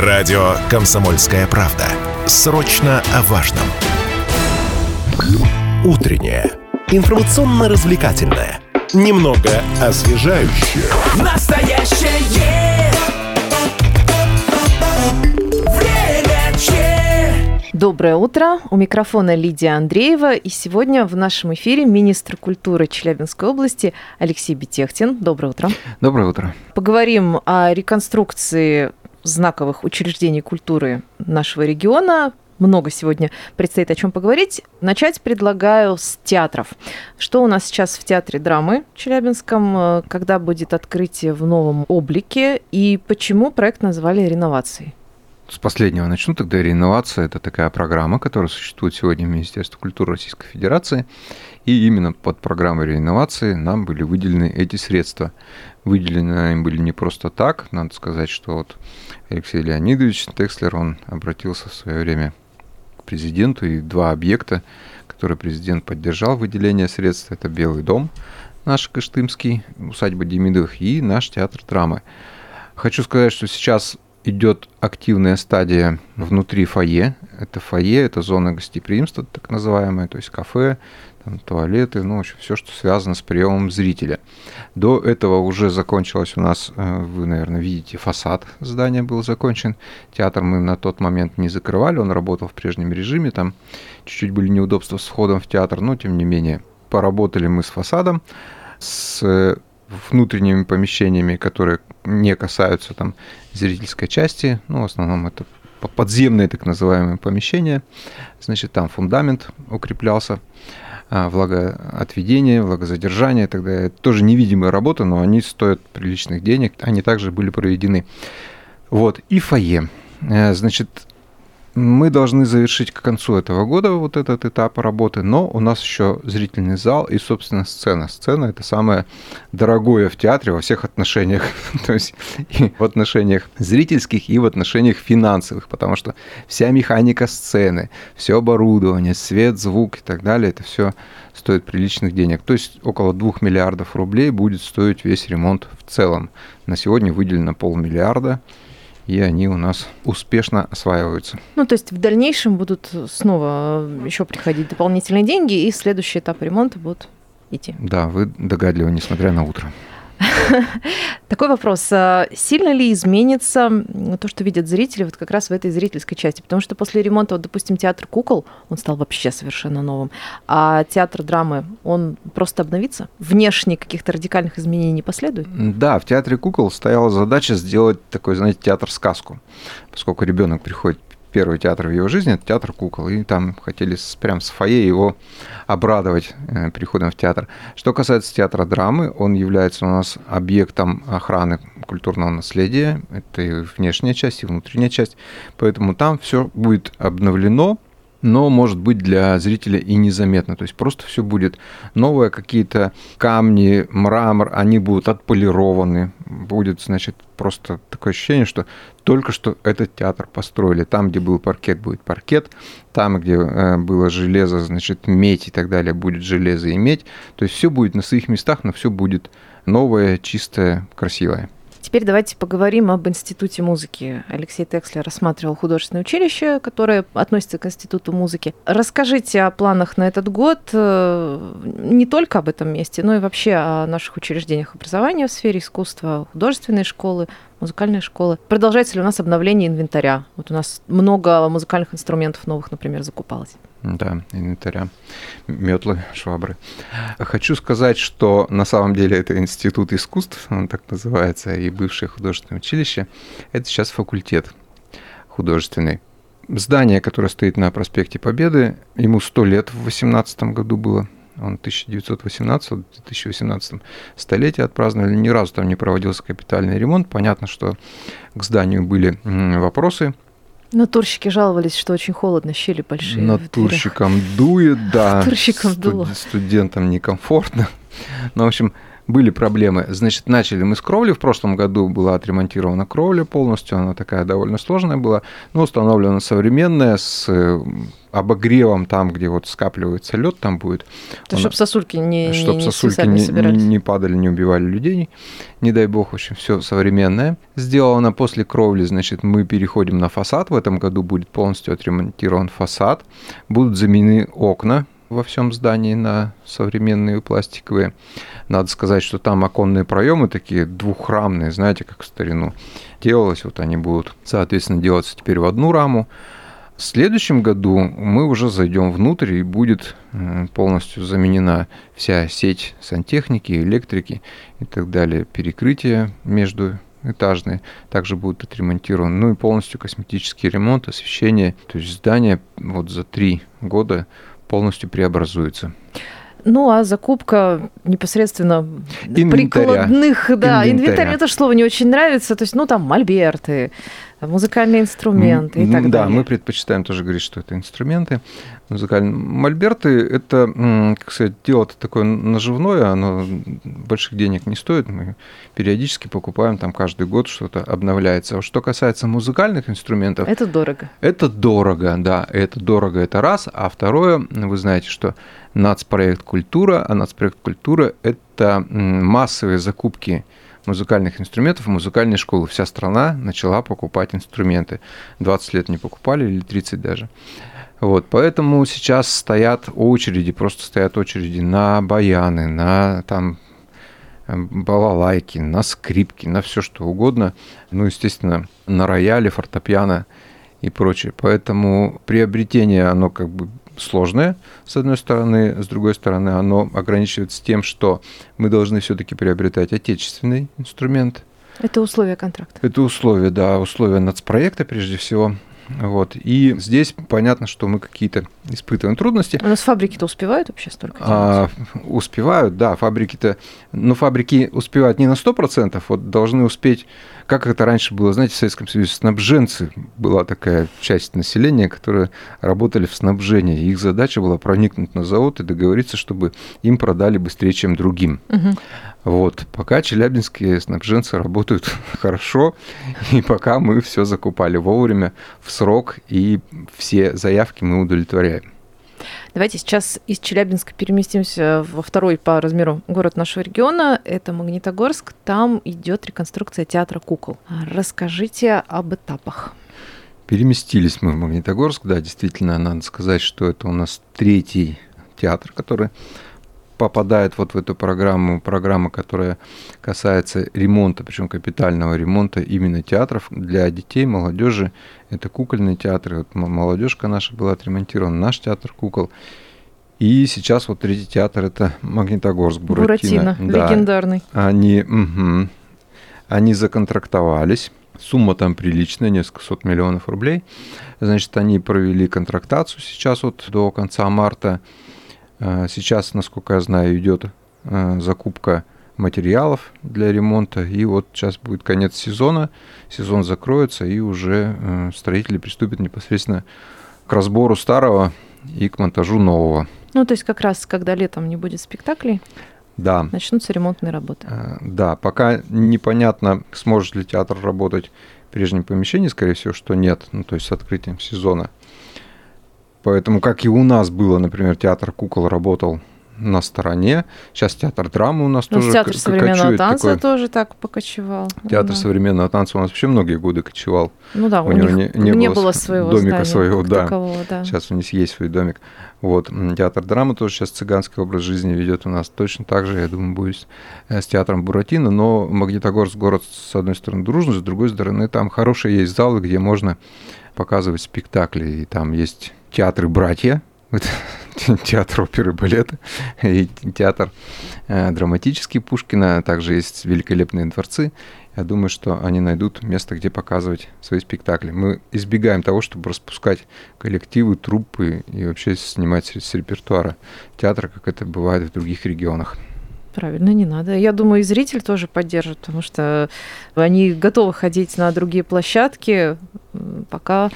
Радио «Комсомольская правда». Срочно о важном. Утреннее. Информационно-развлекательное. Немного освежающее. Настоящее время че. Доброе утро. У микрофона Лидия Андреева. И сегодня в нашем эфире министр культуры Челябинской области Алексей Бетехтин. Доброе утро. Доброе утро. Поговорим о реконструкции знаковых учреждений культуры нашего региона. Много сегодня предстоит о чем поговорить. Начать предлагаю с театров. Что у нас сейчас в театре драмы Челябинском, э, когда будет открытие в новом облике и почему проект назвали реновацией? С последнего начну. Тогда реновация – это такая программа, которая существует сегодня в Министерстве культуры Российской Федерации. И именно под программой реновации нам были выделены эти средства. Выделены им были не просто так. Надо сказать, что вот Алексей Леонидович Текслер, он обратился в свое время к президенту, и два объекта, которые президент поддержал выделение средств, это Белый дом, наш Кыштымский, усадьба Демидовых, и наш театр драмы. Хочу сказать, что сейчас идет активная стадия внутри фойе. Это фойе, это зона гостеприимства, так называемая, то есть кафе, там, туалеты, ну, в общем, все, что связано с приемом зрителя. До этого уже закончилось у нас, э, вы, наверное, видите, фасад здания был закончен. Театр мы на тот момент не закрывали, он работал в прежнем режиме, там чуть-чуть были неудобства с входом в театр, но, тем не менее, поработали мы с фасадом, с внутренними помещениями, которые не касаются там зрительской части, ну, в основном это подземные так называемые помещения, значит, там фундамент укреплялся, а, влагоотведение, влагозадержание далее. Это тоже невидимая работа, но они стоят приличных денег, они также были проведены. Вот, и фойе. Э, значит, мы должны завершить к концу этого года вот этот этап работы, но у нас еще зрительный зал и, собственно, сцена. Сцена – это самое дорогое в театре во всех отношениях, то есть и в отношениях зрительских, и в отношениях финансовых, потому что вся механика сцены, все оборудование, свет, звук и так далее, это все стоит приличных денег. То есть около 2 миллиардов рублей будет стоить весь ремонт в целом. На сегодня выделено полмиллиарда и они у нас успешно осваиваются. Ну, то есть в дальнейшем будут снова еще приходить дополнительные деньги, и следующий этап ремонта будут идти. Да, вы догадливы, несмотря на утро. Такой вопрос. А сильно ли изменится то, что видят зрители вот как раз в этой зрительской части? Потому что после ремонта, вот, допустим, театр кукол, он стал вообще совершенно новым, а театр драмы, он просто обновится? Внешне каких-то радикальных изменений не последует? Да, в театре кукол стояла задача сделать такой, знаете, театр-сказку. Поскольку ребенок приходит первый театр в его жизни, это театр кукол. И там хотели прям с фойе его обрадовать э, приходом в театр. Что касается театра драмы, он является у нас объектом охраны культурного наследия. Это и внешняя часть, и внутренняя часть. Поэтому там все будет обновлено, но может быть для зрителя и незаметно. То есть просто все будет новое, какие-то камни, мрамор, они будут отполированы. Будет, значит, просто такое ощущение, что только что этот театр построили. Там, где был паркет, будет паркет. Там, где э, было железо, значит, медь и так далее, будет железо и медь. То есть все будет на своих местах, но все будет новое, чистое, красивое. Теперь давайте поговорим об Институте музыки. Алексей Текслер рассматривал художественное училище, которое относится к Институту музыки. Расскажите о планах на этот год, э, не только об этом месте, но и вообще о наших учреждениях образования в сфере искусства, художественной школы, музыкальной школы. Продолжается ли у нас обновление инвентаря? Вот у нас много музыкальных инструментов новых, например, закупалось. Да, инвентаря, метлы, швабры. Хочу сказать, что на самом деле это институт искусств, он так называется, и бывшее художественное училище. Это сейчас факультет художественный. Здание, которое стоит на проспекте Победы, ему 100 лет в 18 году было. Он 1918-2018 столетие отпраздновали. Ни разу там не проводился капитальный ремонт. Понятно, что к зданию были вопросы – Натурщики жаловались, что очень холодно, щели большие. Натурщикам дует, да. Натурщикам Студ- дуло. Студентам некомфортно. Ну, в общем, были проблемы. Значит, начали мы с кровли. В прошлом году была отремонтирована кровля полностью. Она такая довольно сложная была. Но установлена современная с э, обогревом там, где вот скапливается лед, там будет. То, чтобы сосульки не, чтобы не, сосульки не, не, не падали, не убивали людей. Не дай бог, в общем, все современное. Сделано после кровли, значит, мы переходим на фасад. В этом году будет полностью отремонтирован фасад. Будут заменены окна во всем здании на современные пластиковые. Надо сказать, что там оконные проемы такие двухрамные, знаете, как в старину делалось. Вот они будут, соответственно, делаться теперь в одну раму. В следующем году мы уже зайдем внутрь и будет полностью заменена вся сеть сантехники, электрики и так далее, перекрытие между этажные также будут отремонтированы. Ну и полностью косметический ремонт, освещение. То есть здание вот за три года полностью преобразуется. Ну, а закупка непосредственно Инвентаря. прикладных, да, инвентарь, мне тоже слово не очень нравится, то есть, ну, там, мольберты, музыкальные инструменты и так да, далее. мы предпочитаем тоже говорить, что это инструменты музыкальные. Мольберты – это, как сказать, дело такое наживное, оно больших денег не стоит. Мы периодически покупаем там каждый год что-то обновляется. А что касается музыкальных инструментов, Это дорого. это дорого, да, это дорого, это раз. А второе, вы знаете, что нацпроект «Культура», а нацпроект «Культура» – это массовые закупки музыкальных инструментов в музыкальные школы. Вся страна начала покупать инструменты. 20 лет не покупали или 30 даже. Вот, поэтому сейчас стоят очереди, просто стоят очереди на баяны, на там э, балалайки, на скрипки, на все что угодно. Ну, естественно, на рояле, фортепиано и прочее. Поэтому приобретение, оно как бы сложное, с одной стороны, с другой стороны, оно ограничивается тем, что мы должны все-таки приобретать отечественный инструмент. Это условия контракта. Это условия, да, условия нацпроекта прежде всего. Вот. И здесь понятно, что мы какие-то испытываем трудности. У нас фабрики-то успевают вообще столько делать? А, успевают, да, фабрики-то, но фабрики успевают не на 100%, вот должны успеть, как это раньше было, знаете, в Советском Союзе, снабженцы, была такая часть населения, которые работали в снабжении, их задача была проникнуть на завод и договориться, чтобы им продали быстрее, чем другим. Мгм. Вот, пока челябинские снабженцы работают хорошо, и пока мы все закупали вовремя, в срок, и все заявки мы удовлетворяем. Давайте сейчас из Челябинска переместимся во второй по размеру город нашего региона. Это Магнитогорск. Там идет реконструкция театра кукол. Расскажите об этапах. Переместились мы в Магнитогорск, да, действительно, надо сказать, что это у нас третий театр, который попадает вот в эту программу, программа, которая касается ремонта, причем капитального ремонта именно театров для детей, молодежи. Это кукольные театры. Вот молодежка наша была отремонтирована, наш театр кукол. И сейчас вот третий театр это Магнитогорск, Буратино. Буратино, Да, легендарный. они, мгм. они законтрактовались. Сумма там приличная, несколько сот миллионов рублей. Значит, они провели контрактацию сейчас вот до конца марта. Э, Сейчас, насколько я знаю, идет э, закупка материалов для ремонта. И вот сейчас будет конец сезона, сезон закроется, и уже э, строители приступят непосредственно к разбору старого и к монтажу нового. Ну, то есть как раз, когда летом не будет спектаклей, Да. начнутся ремонтные работы. Да, пока непонятно, сможет ли театр работать в прежнем помещении, скорее всего, что нет, ну, то есть с открытием сезона. Поэтому, как и у нас было, например, театр кукол работал на стороне, сейчас театр драмы у нас Ну, тоже театр современного танца такой. тоже так покочевал. Театр Да. современного танца у нас вообще многие годы кочевал. Ну да, у, у него не- не не, было было своего домика здания своего, да. такового, да. Сейчас у них есть свой домик. Вот. Театр драмы тоже сейчас цыганский образ жизни ведет у нас. Точно так же, я думаю, будет с- э, с театром Буратино. Но Магнитогорск город, с одной стороны, дружный, с другой стороны, там хорошие есть залы, где можно показывать спектакли. И там есть театры «Братья», театр оперы и балета, и театр э, драматический Пушкина, также есть великолепные дворцы. Я думаю, что они найдут место, где показывать свои спектакли. Мы избегаем того, чтобы распускать коллективы, труппы и вообще снимать с репертуара театра, как это бывает в других регионах. Правильно, не надо. Я думаю, и зритель тоже поддержит, потому что они готовы ходить на другие площадки, пока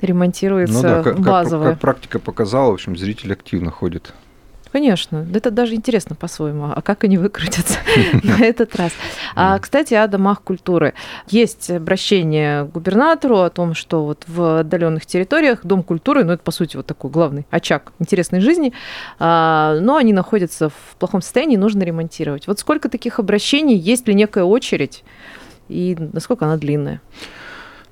ремонтируется Ну да, как, как- базовое. как практика показала, в общем, зритель активно ходит. Конечно, это даже интересно по-своему. А как они выкрутятся на этот раз? А, кстати, о домах культуры. Есть обращение к губернатору о том, что вот в отдаленных территориях дом культуры, ну это по сути вот такой главный очаг интересной жизни, а, но они находятся в плохом состоянии, нужно ремонтировать. Вот сколько таких обращений, есть ли некая очередь и насколько она длинная?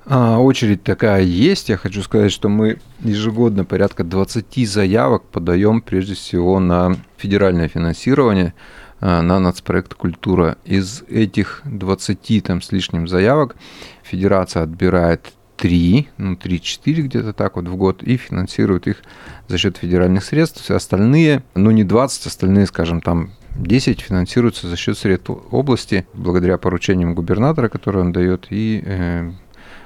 А, очередь такая есть. Я хочу сказать, что мы ежегодно порядка 20 заявок подаем прежде всего на федеральное финансирование, а, на нацпроект «Культура». Из этих 20 там, с лишним заявок федерация отбирает 3, ну 3-4 где-то так вот в год и финансирует их за счет федеральных средств. Все остальные, ну не 20, остальные, скажем, там 10 финансируются за счет средств области, благодаря поручениям губернатора, которые он дает, и э,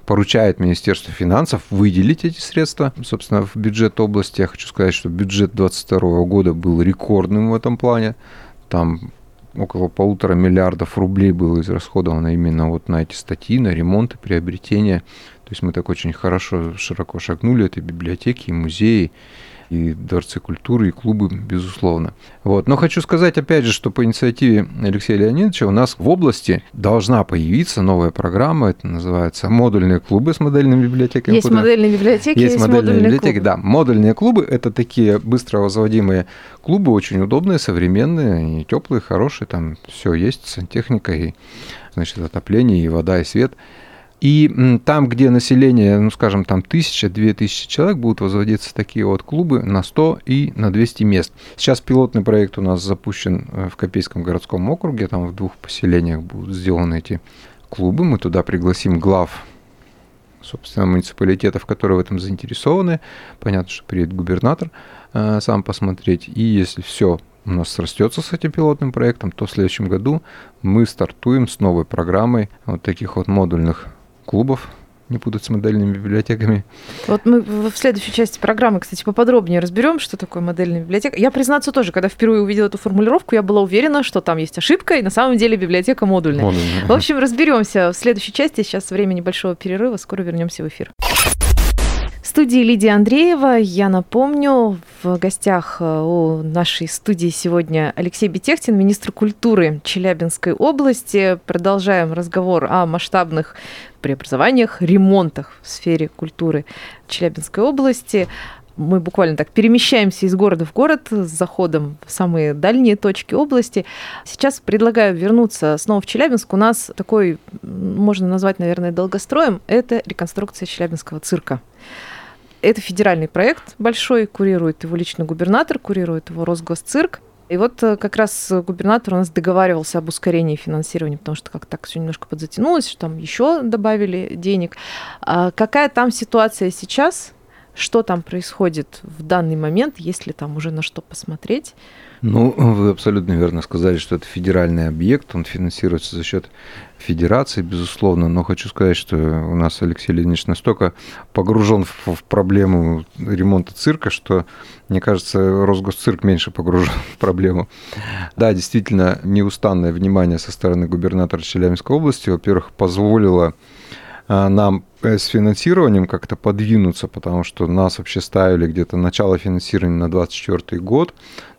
поручает Министерству финансов выделить эти средства, собственно, в бюджет области. Я хочу сказать, что бюджет 2022 года был рекордным в этом плане. Там около полутора миллиардов рублей было израсходовано именно вот на эти статьи, на ремонт и приобретение. То есть мы так очень хорошо, широко шагнули этой библиотеки и музеи и дворцы культуры, и клубы, безусловно. Вот. Но хочу сказать, опять же, что по инициативе Алексея Леонидовича у нас в области должна появиться новая программа, это называется «Модульные клубы с модельными библиотеками». Есть куда... модельные библиотеки, есть, есть модельные, модульные библиотеки, клубы. да. Модульные клубы – это такие быстро возводимые клубы, очень удобные, современные, они теплые, хорошие, там все есть, сантехника и значит, отопление, и вода, и свет – и там, где население, ну, скажем, там тысяча, две тысячи человек, будут возводиться такие вот клубы на 100 и на 200 мест. Сейчас пилотный проект у нас запущен э, в Копейском городском округе, там в двух поселениях будут сделаны эти клубы. Мы туда пригласим глав собственно, муниципалитетов, которые в этом заинтересованы. Понятно, что приедет губернатор э, сам посмотреть. И если все у нас срастется с этим пилотным проектом, то в следующем году мы стартуем с новой программой вот таких вот модульных клубов, не путать с модельными библиотеками. Вот мы в следующей части программы, кстати, поподробнее разберем, что такое модельная библиотека. Я, признаться, тоже, когда впервые увидела эту формулировку, я была уверена, что там есть ошибка, и на самом деле библиотека модульная. Модульная. В общем, разберемся в следующей части. Сейчас время небольшого перерыва, скоро вернемся в эфир. Студии Лидия Андреева. Я напомню, в гостях э, у нашей студии сегодня Алексей Бетехтин, министр культуры Челябинской области. Продолжаем разговор о масштабных преобразованиях, ремонтах в сфере культуры Челябинской области. Мы буквально так перемещаемся из города в город с заходом в самые дальние точки области. Сейчас предлагаю вернуться снова в Челябинск. У нас такой, можно назвать, наверное, долгостроем, это реконструкция Челябинского цирка. Это федеральный проект большой, курирует его лично губернатор, курирует его Росгосцирк. И вот э, как раз губернатор у нас договаривался об ускорении финансирования, потому что как так все немножко подзатянулось, что там еще добавили денег. А какая там ситуация сейчас? Что там происходит в данный момент, есть ли там уже на что посмотреть? Ну, вы абсолютно верно сказали, что это федеральный объект, он финансируется за счет федерации, безусловно, но хочу сказать, что у нас Алексей Леонидович настолько погружен в, в проблему ремонта цирка, что, мне кажется, Росгосцирк меньше погружен в проблему. Да, действительно, неустанное внимание со стороны губернатора Челябинской области, во-первых, позволило нам э, с финансированием как-то подвинуться, потому что нас вообще ставили где-то начало финансирования на 2024 год,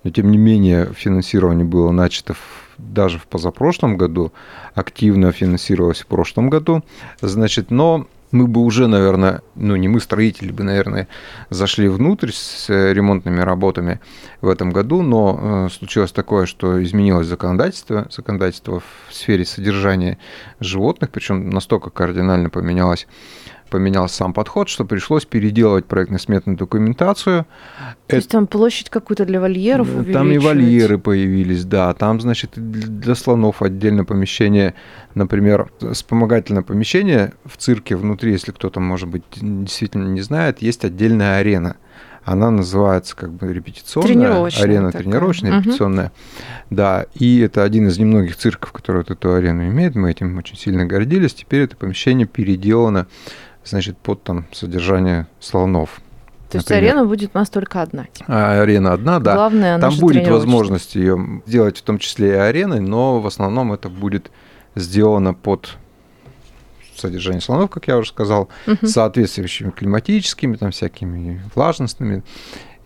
но тем не менее финансирование было начато в даже в позапрошлом году, активно финансировалось в прошлом году. Значит, но мы бы уже, наверное, ну не мы, строители бы, наверное, зашли внутрь с э, ремонтными работами в этом году, но э, случилось такое, что изменилось законодательство, законодательство в сфере содержания животных, причем настолько кардинально поменялось поменялся сам подход, что пришлось переделывать проектно-сметную документацию. То есть там площадь какую-то для вольеров Там и вольеры появились, да. Там, значит, для слонов отдельно помещение, например, вспомогательное помещение в цирке внутри, если кто-то, может быть, действительно не знает, есть отдельная арена она называется как бы репетиционная тренировочная арена такая. тренировочная, Угу. репетиционная. Да, и это один из немногих цирков, который вот эту арену имеет. Мы этим очень сильно гордились. Теперь это помещение переделано значит, под там содержание слонов. То есть например. арена будет у нас только одна. типа. А, арена одна, да. Главное, она Там будет возможность ее сделать в том числе и ареной, но в основном это будет сделано под содержание слонов, как я уже сказал, с соответствующими климатическими, там всякими влажностными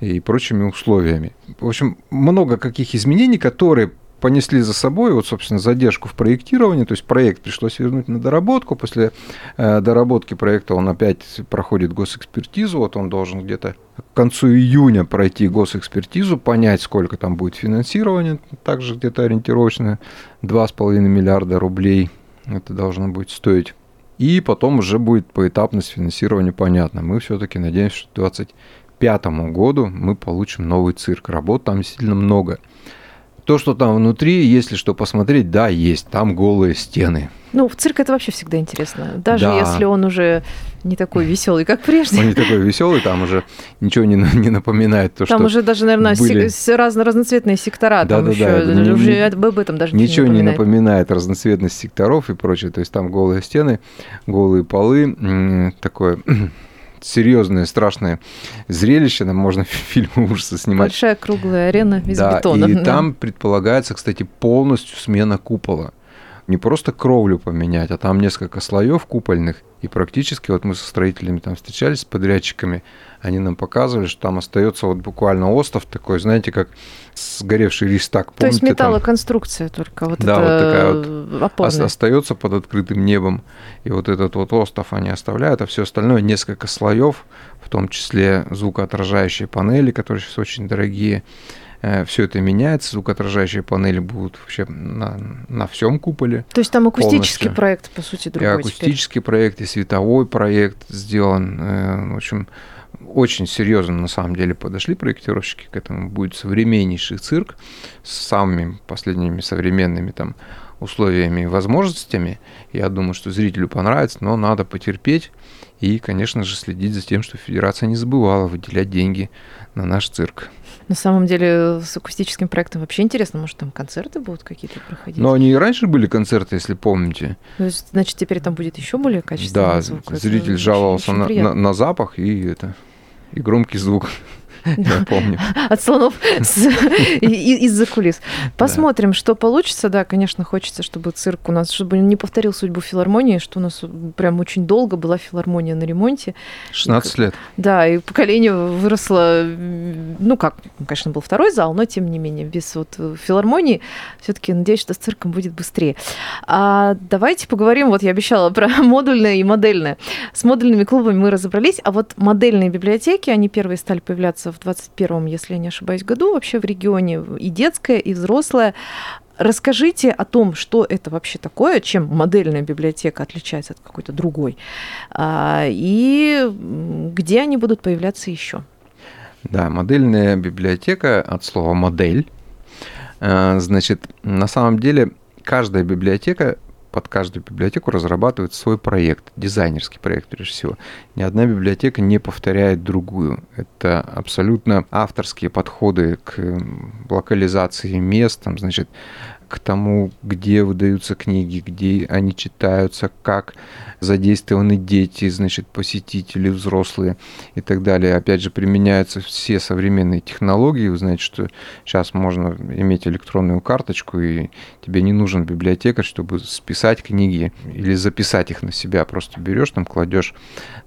и прочими условиями. В общем, много каких изменений, которые понесли за собой, вот, собственно, задержку в проектировании, то есть проект пришлось вернуть на доработку, после э, доработки проекта он опять проходит госэкспертизу, вот он должен где-то к концу июня пройти госэкспертизу, понять, сколько там будет финансирования, также где-то ориентировочно 2,5 миллиарда рублей это должно будет стоить. И потом уже будет поэтапность финансирования понятно. Мы все-таки надеемся, что к 2025 году мы получим новый цирк. Работ там действительно много. То, что там внутри, если что посмотреть, да, есть. Там голые стены. Ну, в цирк это вообще всегда интересно. Даже Да. если он уже не такой веселый, как прежде. Он не такой веселый, там уже ничего не, не напоминает то, Там что уже даже, наверное, были. разно разноцветные сектора. Там Да-да-да, еще это не- уже не- об этом даже ничего не напоминает. напоминает разноцветность секторов и прочее. То есть там голые стены, голые полы, такое серьезное, страшное зрелище. Там можно фильмы ужаса снимать. Большая круглая арена из да, бетона. и да. там предполагается, кстати, полностью смена купола. Не просто кровлю поменять, а там несколько слоев купольных. И практически вот мы со строителями там встречались, с подрядчиками, они нам показывали, что там остается вот буквально остов такой, знаете, как сгоревший рейстаг. То есть Помните, там металлоконструкция только. Вот Да, это вот такая вот опорная. остается под открытым небом. И вот этот вот остов они оставляют, а все остальное несколько слоев, в том числе звукоотражающие панели, которые сейчас очень дорогие. Все это меняется, звукоотражающие панели будут вообще на, на всем куполе. То есть там акустический полностью. проект, по сути, И другой теперь. акустический проект, и световой проект сделан. Э, В общем, очень серьезно на самом деле подошли проектировщики к этому. Будет современнейший цирк с самыми последними современными там условиями и возможностями. Я думаю, что зрителю понравится, но надо потерпеть и, конечно же, следить за тем, что Федерация не забывала выделять деньги на наш цирк. На самом деле с акустическим проектом вообще интересно, может там концерты будут какие-то проходить. Но они и раньше были концерты, если помните. То есть, значит, теперь там будет еще более качественный Да, звук. Это зритель очень- жаловался очень на, приятно. на- на запах и это и громкий звук. Я помню. От слонов из-за кулис. Посмотрим, что получится. Да, конечно, хочется, чтобы цирк у нас, чтобы не повторил судьбу филармонии, что у нас прям очень долго была филармония на ремонте. 16 лет. Да, и поколение выросло, ну как, конечно, был второй зал, но тем не менее, без вот филармонии все-таки надеюсь, что с цирком будет быстрее. А давайте поговорим, вот я обещала про модульное и модельное. С модульными клубами мы разобрались, а вот модельные библиотеки, они первые стали появляться в 21-м, если я не ошибаюсь, году вообще в регионе, и детская, и взрослая. Расскажите о том, что это вообще такое, чем модельная библиотека отличается от какой-то другой, а, и где они будут появляться еще. Да, модельная библиотека от слова модель. Э, Значит, на самом деле каждая библиотека под каждую библиотеку разрабатывает свой проект, дизайнерский проект прежде всего. Ни одна библиотека не повторяет другую. Это абсолютно авторские подходы к локализации мест, там, значит, к тому, где выдаются книги, где они читаются, как задействованы дети, значит, посетители, взрослые и так далее. Опять же, применяются все современные технологии. Вы знаете, что сейчас можно иметь электронную карточку, и тебе не нужен библиотекарь, чтобы списать книги или записать их на себя. Просто берешь, там кладешь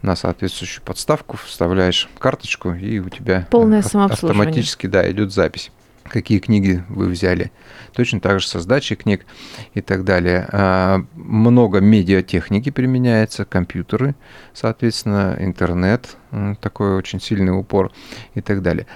на соответствующую подставку, вставляешь карточку, и у тебя Полное ав- самообслуживание. автоматически да, идет запись какие книги вы взяли. Точно так же со сдачей книг и так далее. А, Много медиатехники применяется, компьютеры, соответственно, интернет, такой очень сильный упор и так далее.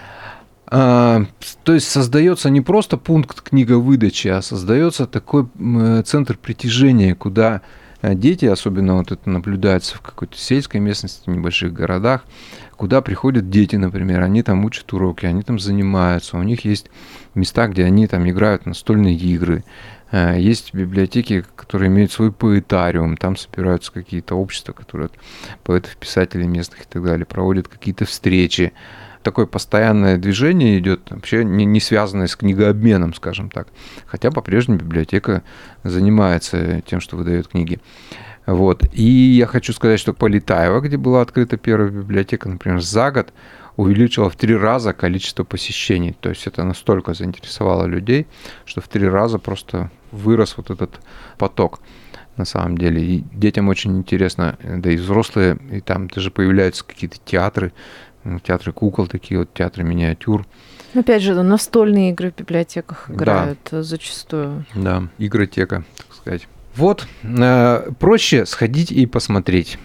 А, То есть создается не просто пункт книговыдачи, а создается такой э, центр притяжения, куда э, дети, особенно вот это наблюдается в какой-то сельской местности, в небольших городах, куда приходят дети, например, они там учат уроки, они там занимаются, у них есть места, где они там играют настольные игры, Э, есть библиотеки, которые имеют свой поэтариум, там собираются какие-то общества, которые от поэтов, писателей местных и так далее, проводят какие-то встречи. Такое постоянное движение идет, вообще не связанное с книгообменом, скажем так. Хотя по-прежнему библиотека занимается тем, что выдает книги. Вот. И я хочу сказать, что Полетаева, где была открыта первая библиотека, например, за год увеличила в три раза количество посещений. То есть это настолько заинтересовало людей, что в три раза просто вырос вот этот поток на самом деле. И детям очень интересно, да и взрослые, и там даже появляются какие-то театры, ну, театры кукол, такие вот театры миниатюр. Опять же, настольные игры в библиотеках Да. играют э, зачастую. Да, игротека, так сказать. Вот, э, проще сходить и посмотреть.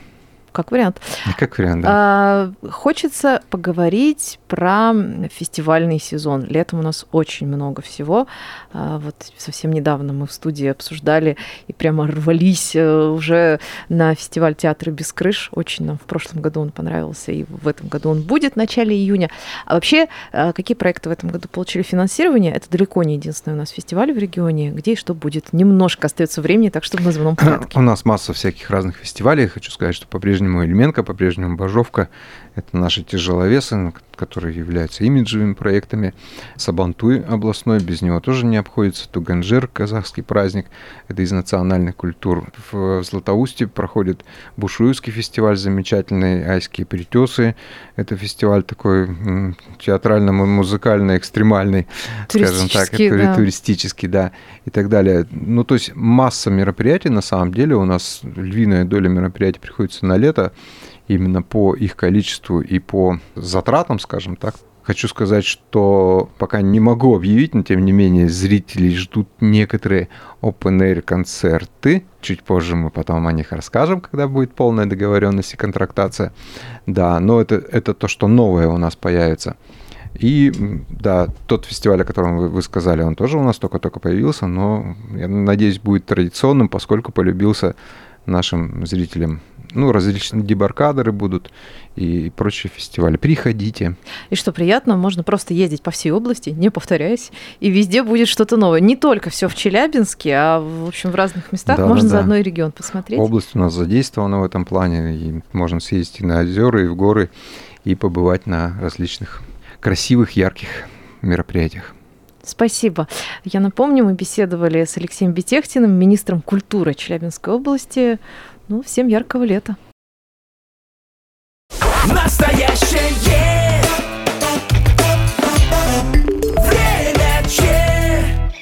Как вариант. Как вариант, да. А, хочется поговорить про фестивальный сезон. Летом у нас очень много всего. А, вот совсем недавно мы в студии обсуждали и прямо рвались э, уже на фестиваль театра без крыш. Очень нам в прошлом году он понравился, и в этом году он будет в начале июня. А вообще, а, какие проекты в этом году получили финансирование? Это далеко не единственный у нас фестиваль в регионе. Где и что будет? Немножко остается времени, так что в названном порядке. У нас масса всяких разных фестивалей. Хочу сказать, что по-прежнему Эльменко, по-прежнему Бажовка. Это наши тяжеловесы, которые являются имиджевыми проектами. Сабантуй областной, без него тоже не обходится. Туганжир, казахский праздник, это из национальных культур. В Златоусте проходит Бушуевский фестиваль замечательный, Айские притесы. Это фестиваль такой театрально-музыкальный, экстремальный, скажем так, да. туристический, да, и так далее. Ну, то есть масса мероприятий, на самом деле, у нас львиная доля мероприятий приходится на лето, именно по их количеству и по затратам, скажем так. Хочу сказать, что пока не могу объявить, но тем не менее зрителей ждут некоторые open-air концерты. Чуть позже мы потом о них расскажем, когда будет полная договоренность и контрактация. Да, но это, это то, что новое у нас появится. И да, тот фестиваль, о котором вы, вы сказали, он тоже у нас только-только появился, но я надеюсь, будет традиционным, поскольку полюбился нашим зрителям. Ну, различные дебаркадеры будут и прочие фестивали. Приходите. И что приятно, можно просто ездить по всей области, не повторяясь, и везде будет что-то новое. Не только все в Челябинске, а в общем в разных местах. Да, можно да, за да. одной регион посмотреть. Область у нас задействована в этом плане, и можно съездить и на озера, и в горы, и побывать на различных красивых, ярких мероприятиях. Спасибо. Я напомню, мы беседовали с Алексеем Бетехтиным, министром культуры Челябинской области. Ну, всем яркого лета. Настоящее